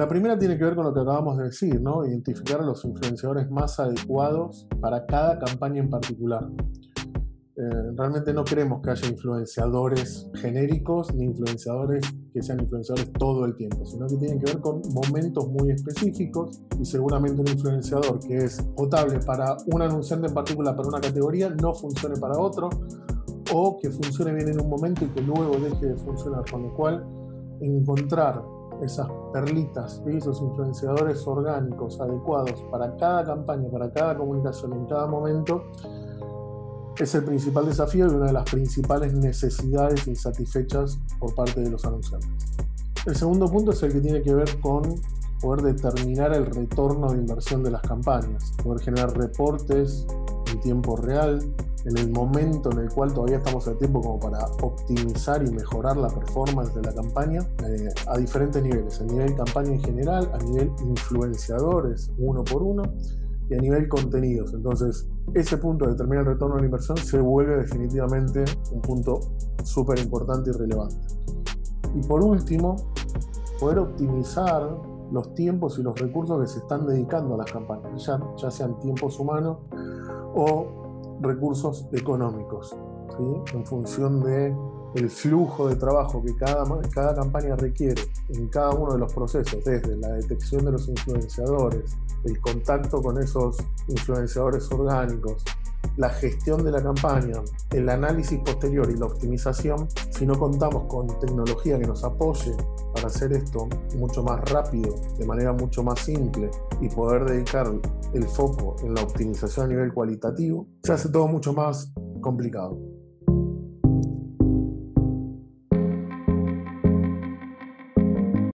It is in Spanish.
La primera tiene que ver con lo que acabamos de decir, ¿no? Identificar a los influenciadores más adecuados para cada campaña en particular. Eh, realmente no queremos que haya influenciadores genéricos ni influenciadores que sean influenciadores todo el tiempo, sino que tienen que ver con momentos muy específicos y seguramente un influenciador que es potable para un anunciante en particular, para una categoría, no funcione para otro o que funcione bien en un momento y que luego deje de funcionar, con lo cual encontrar esas perlitas, esos influenciadores orgánicos adecuados para cada campaña, para cada comunicación en cada momento, es el principal desafío y una de las principales necesidades insatisfechas por parte de los anunciantes. El segundo punto es el que tiene que ver con poder determinar el retorno de inversión de las campañas, poder generar reportes en tiempo real, en el momento en el cual todavía estamos a tiempo como para optimizar y mejorar la performance de la campaña eh, a diferentes niveles, a nivel campaña en general, a nivel influenciadores uno por uno y a nivel contenidos. Entonces, ese punto de determinar el retorno de la inversión se vuelve definitivamente un punto súper importante y relevante. Y por último, poder optimizar los tiempos y los recursos que se están dedicando a las campañas, ya, ya sean tiempos humanos o recursos económicos, en función de el flujo de trabajo que cada, cada campaña requiere en cada uno de los procesos, desde la detección de los influenciadores, el contacto con esos influenciadores orgánicos, la gestión de la campaña, el análisis posterior y la optimización, si no contamos con tecnología que nos apoye para hacer esto mucho más rápido, de manera mucho más simple y poder dedicar el foco en la optimización a nivel cualitativo, se hace todo mucho más complicado.